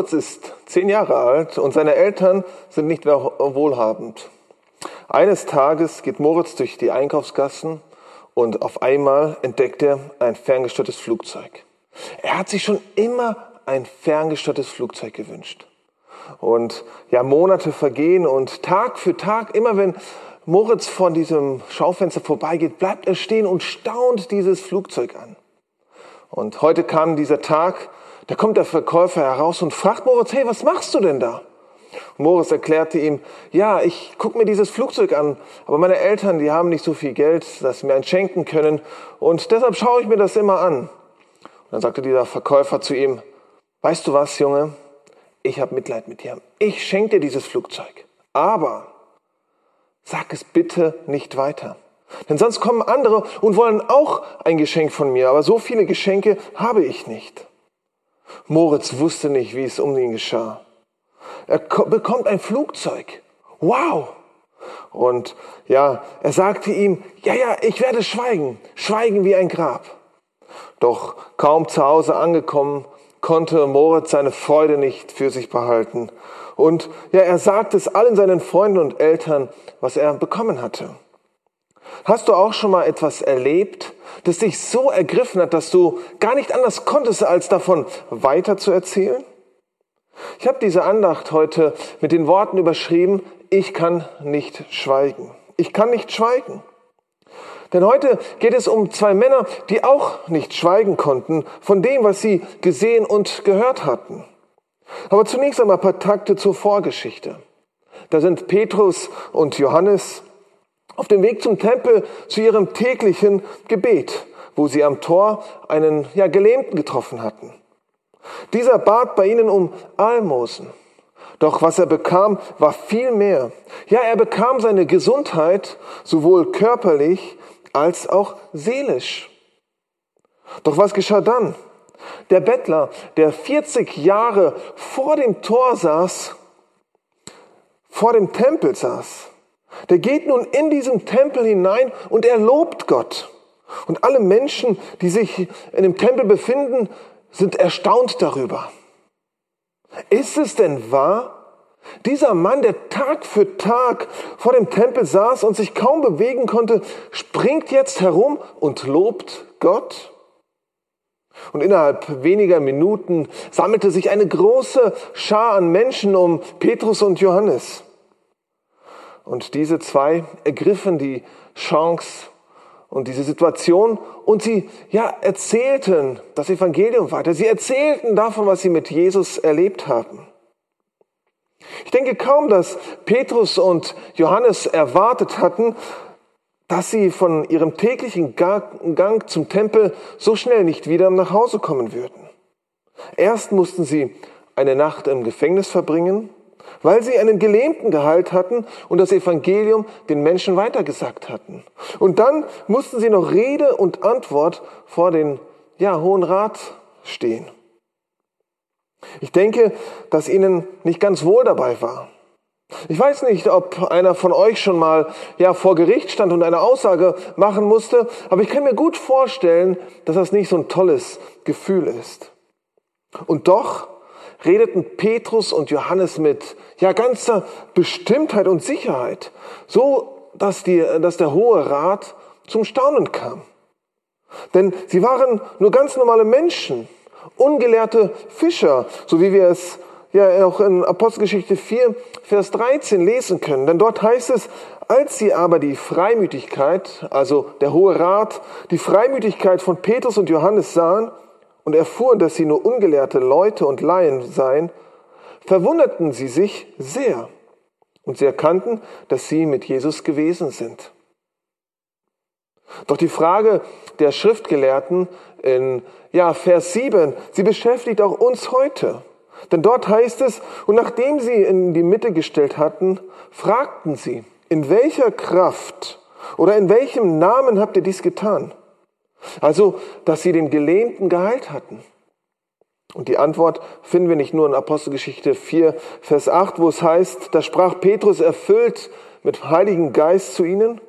Moritz ist zehn Jahre alt und seine Eltern sind nicht mehr wohlhabend. Eines Tages geht Moritz durch die Einkaufsgassen und auf einmal entdeckt er ein ferngesteuertes Flugzeug. Er hat sich schon immer ein ferngesteuertes Flugzeug gewünscht. Und ja, Monate vergehen und Tag für Tag, immer wenn Moritz von diesem Schaufenster vorbeigeht, bleibt er stehen und staunt dieses Flugzeug an. Und heute kam dieser Tag, da kommt der Verkäufer heraus und fragt Moritz, hey, was machst du denn da? Moritz erklärte ihm, ja, ich gucke mir dieses Flugzeug an, aber meine Eltern, die haben nicht so viel Geld, dass sie mir ein schenken können und deshalb schaue ich mir das immer an. Und dann sagte dieser Verkäufer zu ihm, weißt du was, Junge, ich habe Mitleid mit dir. Ich schenke dir dieses Flugzeug, aber sag es bitte nicht weiter. Denn sonst kommen andere und wollen auch ein Geschenk von mir, aber so viele Geschenke habe ich nicht. Moritz wusste nicht, wie es um ihn geschah. Er bekommt ein Flugzeug. Wow! Und ja, er sagte ihm, ja, ja, ich werde schweigen, schweigen wie ein Grab. Doch kaum zu Hause angekommen, konnte Moritz seine Freude nicht für sich behalten. Und ja, er sagte es allen seinen Freunden und Eltern, was er bekommen hatte. Hast du auch schon mal etwas erlebt, das dich so ergriffen hat, dass du gar nicht anders konntest, als davon weiter zu erzählen? Ich habe diese Andacht heute mit den Worten überschrieben, ich kann nicht schweigen. Ich kann nicht schweigen. Denn heute geht es um zwei Männer, die auch nicht schweigen konnten von dem, was sie gesehen und gehört hatten. Aber zunächst einmal ein paar Takte zur Vorgeschichte. Da sind Petrus und Johannes auf dem Weg zum Tempel zu ihrem täglichen Gebet, wo sie am Tor einen ja, Gelähmten getroffen hatten. Dieser bat bei ihnen um Almosen. Doch was er bekam, war viel mehr. Ja, er bekam seine Gesundheit sowohl körperlich als auch seelisch. Doch was geschah dann? Der Bettler, der 40 Jahre vor dem Tor saß, vor dem Tempel saß, der geht nun in diesen Tempel hinein und er lobt Gott. Und alle Menschen, die sich in dem Tempel befinden, sind erstaunt darüber. Ist es denn wahr? Dieser Mann, der Tag für Tag vor dem Tempel saß und sich kaum bewegen konnte, springt jetzt herum und lobt Gott? Und innerhalb weniger Minuten sammelte sich eine große Schar an Menschen um Petrus und Johannes. Und diese zwei ergriffen die Chance und diese Situation und sie ja erzählten das Evangelium weiter. Sie erzählten davon, was sie mit Jesus erlebt haben. Ich denke kaum, dass Petrus und Johannes erwartet hatten, dass sie von ihrem täglichen Gang zum Tempel so schnell nicht wieder nach Hause kommen würden. Erst mussten sie eine Nacht im Gefängnis verbringen, weil sie einen Gelähmten geheilt hatten und das Evangelium den Menschen weitergesagt hatten. Und dann mussten sie noch Rede und Antwort vor den ja, Hohen Rat stehen. Ich denke, dass ihnen nicht ganz wohl dabei war. Ich weiß nicht, ob einer von euch schon mal ja vor Gericht stand und eine Aussage machen musste, aber ich kann mir gut vorstellen, dass das nicht so ein tolles Gefühl ist. Und doch redeten Petrus und Johannes mit ja ganzer Bestimmtheit und Sicherheit, so dass, die, dass der Hohe Rat zum Staunen kam. Denn sie waren nur ganz normale Menschen, ungelehrte Fischer, so wie wir es ja auch in Apostelgeschichte 4, Vers 13 lesen können. Denn dort heißt es, als sie aber die Freimütigkeit, also der Hohe Rat, die Freimütigkeit von Petrus und Johannes sahen, und erfuhren, dass sie nur ungelehrte Leute und Laien seien, verwunderten sie sich sehr und sie erkannten, dass sie mit Jesus gewesen sind. Doch die Frage der Schriftgelehrten in ja, Vers 7, sie beschäftigt auch uns heute. Denn dort heißt es, und nachdem sie in die Mitte gestellt hatten, fragten sie, in welcher Kraft oder in welchem Namen habt ihr dies getan? Also, dass sie den Gelähmten geheilt hatten. Und die Antwort finden wir nicht nur in Apostelgeschichte 4, Vers 8, wo es heißt, da sprach Petrus erfüllt mit Heiligen Geist zu ihnen.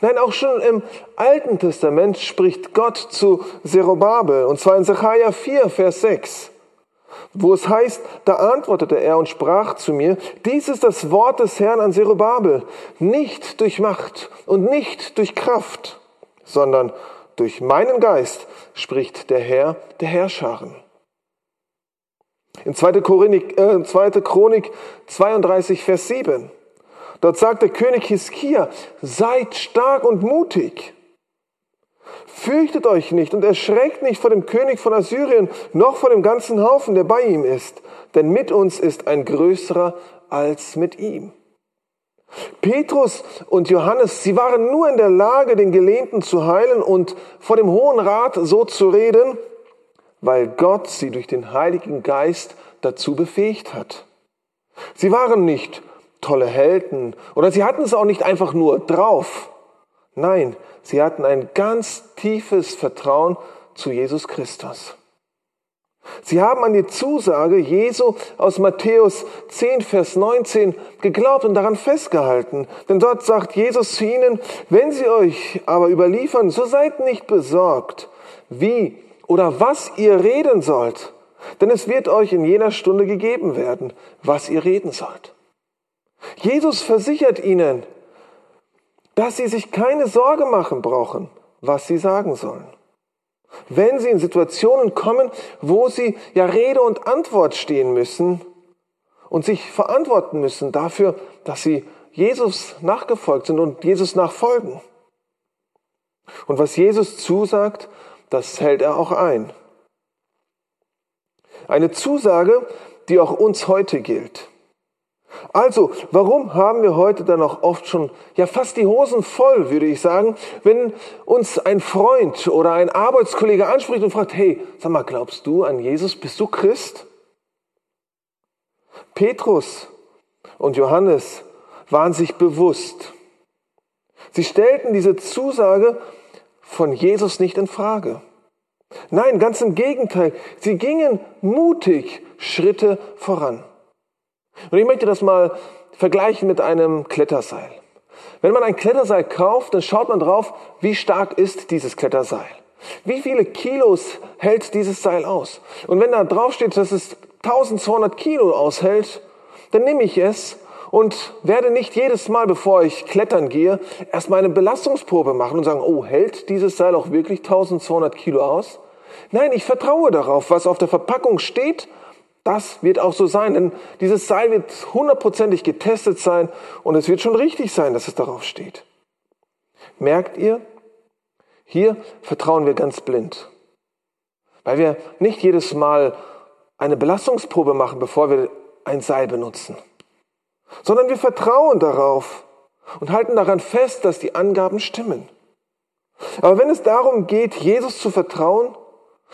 Nein, auch schon im Alten Testament spricht Gott zu Zerubabel, und zwar in Zechariah 4, Vers 6. wo es heißt, da antwortete er und sprach zu mir, dies ist das Wort des Herrn an Zerubabel, nicht durch Macht und nicht durch Kraft, sondern durch meinen Geist, spricht der Herr der Herrscharen. In 2. Chronik, äh, 2. Chronik 32, Vers 7, dort sagt der König Hiskia, seid stark und mutig. Fürchtet euch nicht und erschreckt nicht vor dem König von Assyrien, noch vor dem ganzen Haufen, der bei ihm ist, denn mit uns ist ein größerer als mit ihm. Petrus und Johannes, sie waren nur in der Lage, den Gelähmten zu heilen und vor dem Hohen Rat so zu reden, weil Gott sie durch den Heiligen Geist dazu befähigt hat. Sie waren nicht tolle Helden oder sie hatten es auch nicht einfach nur drauf. Nein, Sie hatten ein ganz tiefes Vertrauen zu Jesus Christus. Sie haben an die Zusage Jesu aus Matthäus 10, Vers 19 geglaubt und daran festgehalten. Denn dort sagt Jesus zu ihnen, wenn sie euch aber überliefern, so seid nicht besorgt, wie oder was ihr reden sollt. Denn es wird euch in jener Stunde gegeben werden, was ihr reden sollt. Jesus versichert ihnen, dass sie sich keine Sorge machen brauchen, was sie sagen sollen. Wenn sie in Situationen kommen, wo sie ja Rede und Antwort stehen müssen und sich verantworten müssen dafür, dass sie Jesus nachgefolgt sind und Jesus nachfolgen. Und was Jesus zusagt, das hält er auch ein. Eine Zusage, die auch uns heute gilt. Also, warum haben wir heute dann auch oft schon, ja fast die Hosen voll, würde ich sagen, wenn uns ein Freund oder ein Arbeitskollege anspricht und fragt, hey, sag mal, glaubst du an Jesus? Bist du Christ? Petrus und Johannes waren sich bewusst. Sie stellten diese Zusage von Jesus nicht in Frage. Nein, ganz im Gegenteil, sie gingen mutig Schritte voran. Und ich möchte das mal vergleichen mit einem Kletterseil. Wenn man ein Kletterseil kauft, dann schaut man drauf, wie stark ist dieses Kletterseil. Wie viele Kilos hält dieses Seil aus? Und wenn da drauf steht, dass es 1200 Kilo aushält, dann nehme ich es und werde nicht jedes Mal, bevor ich klettern gehe, erstmal eine Belastungsprobe machen und sagen, oh, hält dieses Seil auch wirklich 1200 Kilo aus? Nein, ich vertraue darauf, was auf der Verpackung steht das wird auch so sein, denn dieses Seil wird hundertprozentig getestet sein und es wird schon richtig sein, dass es darauf steht. Merkt ihr? Hier vertrauen wir ganz blind, weil wir nicht jedes Mal eine Belastungsprobe machen, bevor wir ein Seil benutzen, sondern wir vertrauen darauf und halten daran fest, dass die Angaben stimmen. Aber wenn es darum geht, Jesus zu vertrauen,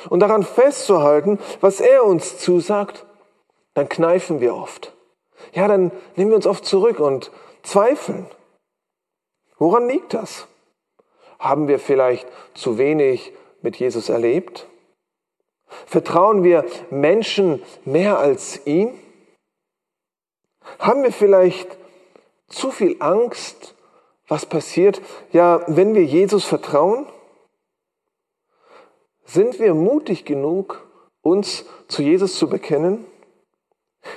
und daran festzuhalten, was er uns zusagt, dann kneifen wir oft. Ja, dann nehmen wir uns oft zurück und zweifeln. Woran liegt das? Haben wir vielleicht zu wenig mit Jesus erlebt? Vertrauen wir Menschen mehr als ihn? Haben wir vielleicht zu viel Angst, was passiert, ja, wenn wir Jesus vertrauen? Sind wir mutig genug, uns zu Jesus zu bekennen?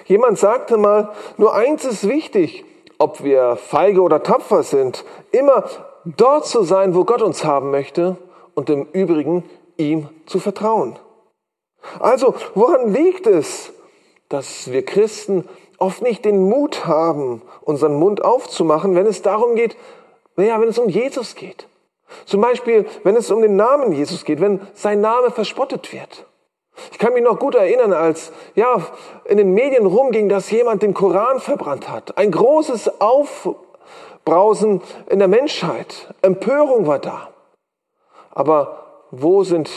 Jemand sagte mal, nur eins ist wichtig, ob wir feige oder tapfer sind, immer dort zu sein, wo Gott uns haben möchte und im Übrigen ihm zu vertrauen. Also, woran liegt es, dass wir Christen oft nicht den Mut haben, unseren Mund aufzumachen, wenn es darum geht, naja, wenn es um Jesus geht? Zum Beispiel, wenn es um den Namen Jesus geht, wenn sein Name verspottet wird. Ich kann mich noch gut erinnern, als ja in den Medien rumging, dass jemand den Koran verbrannt hat. Ein großes Aufbrausen in der Menschheit. Empörung war da. Aber wo sind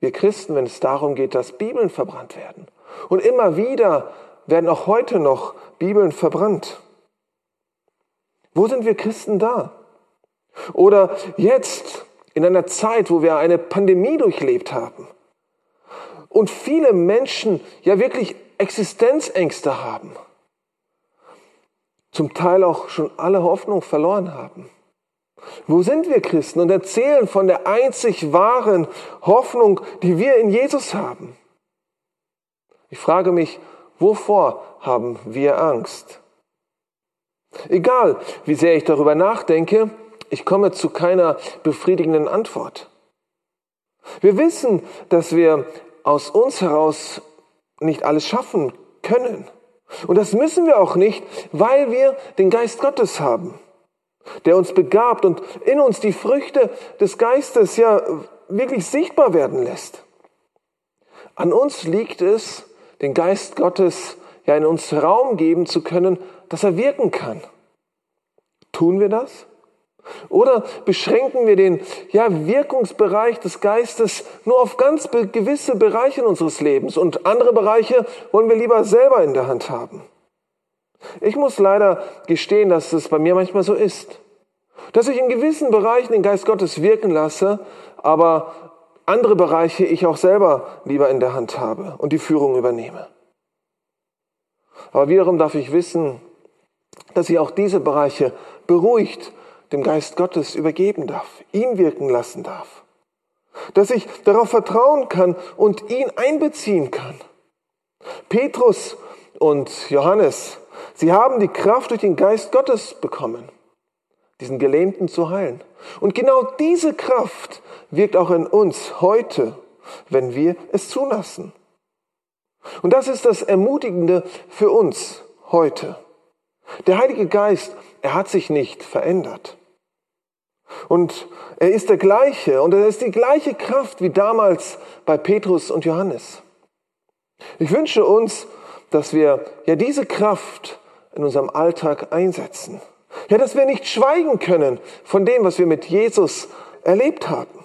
wir Christen, wenn es darum geht, dass Bibeln verbrannt werden? Und immer wieder werden auch heute noch Bibeln verbrannt. Wo sind wir Christen da? Oder jetzt in einer Zeit, wo wir eine Pandemie durchlebt haben und viele Menschen ja wirklich Existenzängste haben, zum Teil auch schon alle Hoffnung verloren haben. Wo sind wir Christen und erzählen von der einzig wahren Hoffnung, die wir in Jesus haben? Ich frage mich, wovor haben wir Angst? Egal, wie sehr ich darüber nachdenke, ich komme zu keiner befriedigenden Antwort. Wir wissen, dass wir aus uns heraus nicht alles schaffen können. Und das müssen wir auch nicht, weil wir den Geist Gottes haben, der uns begabt und in uns die Früchte des Geistes ja wirklich sichtbar werden lässt. An uns liegt es, den Geist Gottes ja in uns Raum geben zu können, dass er wirken kann. Tun wir das? Oder beschränken wir den ja, Wirkungsbereich des Geistes nur auf ganz gewisse Bereiche unseres Lebens und andere Bereiche wollen wir lieber selber in der Hand haben? Ich muss leider gestehen, dass es bei mir manchmal so ist. Dass ich in gewissen Bereichen den Geist Gottes wirken lasse, aber andere Bereiche ich auch selber lieber in der Hand habe und die Führung übernehme. Aber wiederum darf ich wissen, dass ich auch diese Bereiche beruhigt dem Geist Gottes übergeben darf, ihn wirken lassen darf. Dass ich darauf vertrauen kann und ihn einbeziehen kann. Petrus und Johannes, sie haben die Kraft durch den Geist Gottes bekommen, diesen Gelähmten zu heilen. Und genau diese Kraft wirkt auch in uns heute, wenn wir es zulassen. Und das ist das Ermutigende für uns heute. Der Heilige Geist, er hat sich nicht verändert. Und er ist der gleiche und er ist die gleiche Kraft wie damals bei Petrus und Johannes. Ich wünsche uns, dass wir ja diese Kraft in unserem Alltag einsetzen. Ja, dass wir nicht schweigen können von dem, was wir mit Jesus erlebt haben.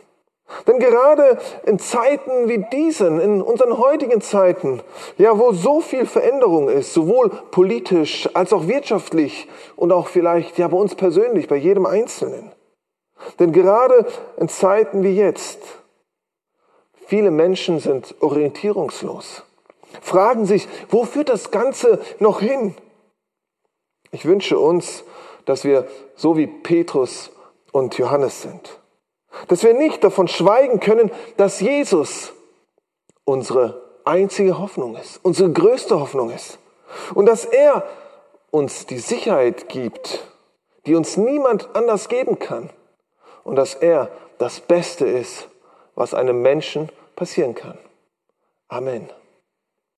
Denn gerade in Zeiten wie diesen, in unseren heutigen Zeiten, ja, wo so viel Veränderung ist, sowohl politisch als auch wirtschaftlich und auch vielleicht ja bei uns persönlich, bei jedem Einzelnen, denn gerade in Zeiten wie jetzt, viele Menschen sind orientierungslos, fragen sich, wo führt das Ganze noch hin? Ich wünsche uns, dass wir so wie Petrus und Johannes sind. Dass wir nicht davon schweigen können, dass Jesus unsere einzige Hoffnung ist, unsere größte Hoffnung ist. Und dass er uns die Sicherheit gibt, die uns niemand anders geben kann und dass er das Beste ist, was einem Menschen passieren kann. Amen.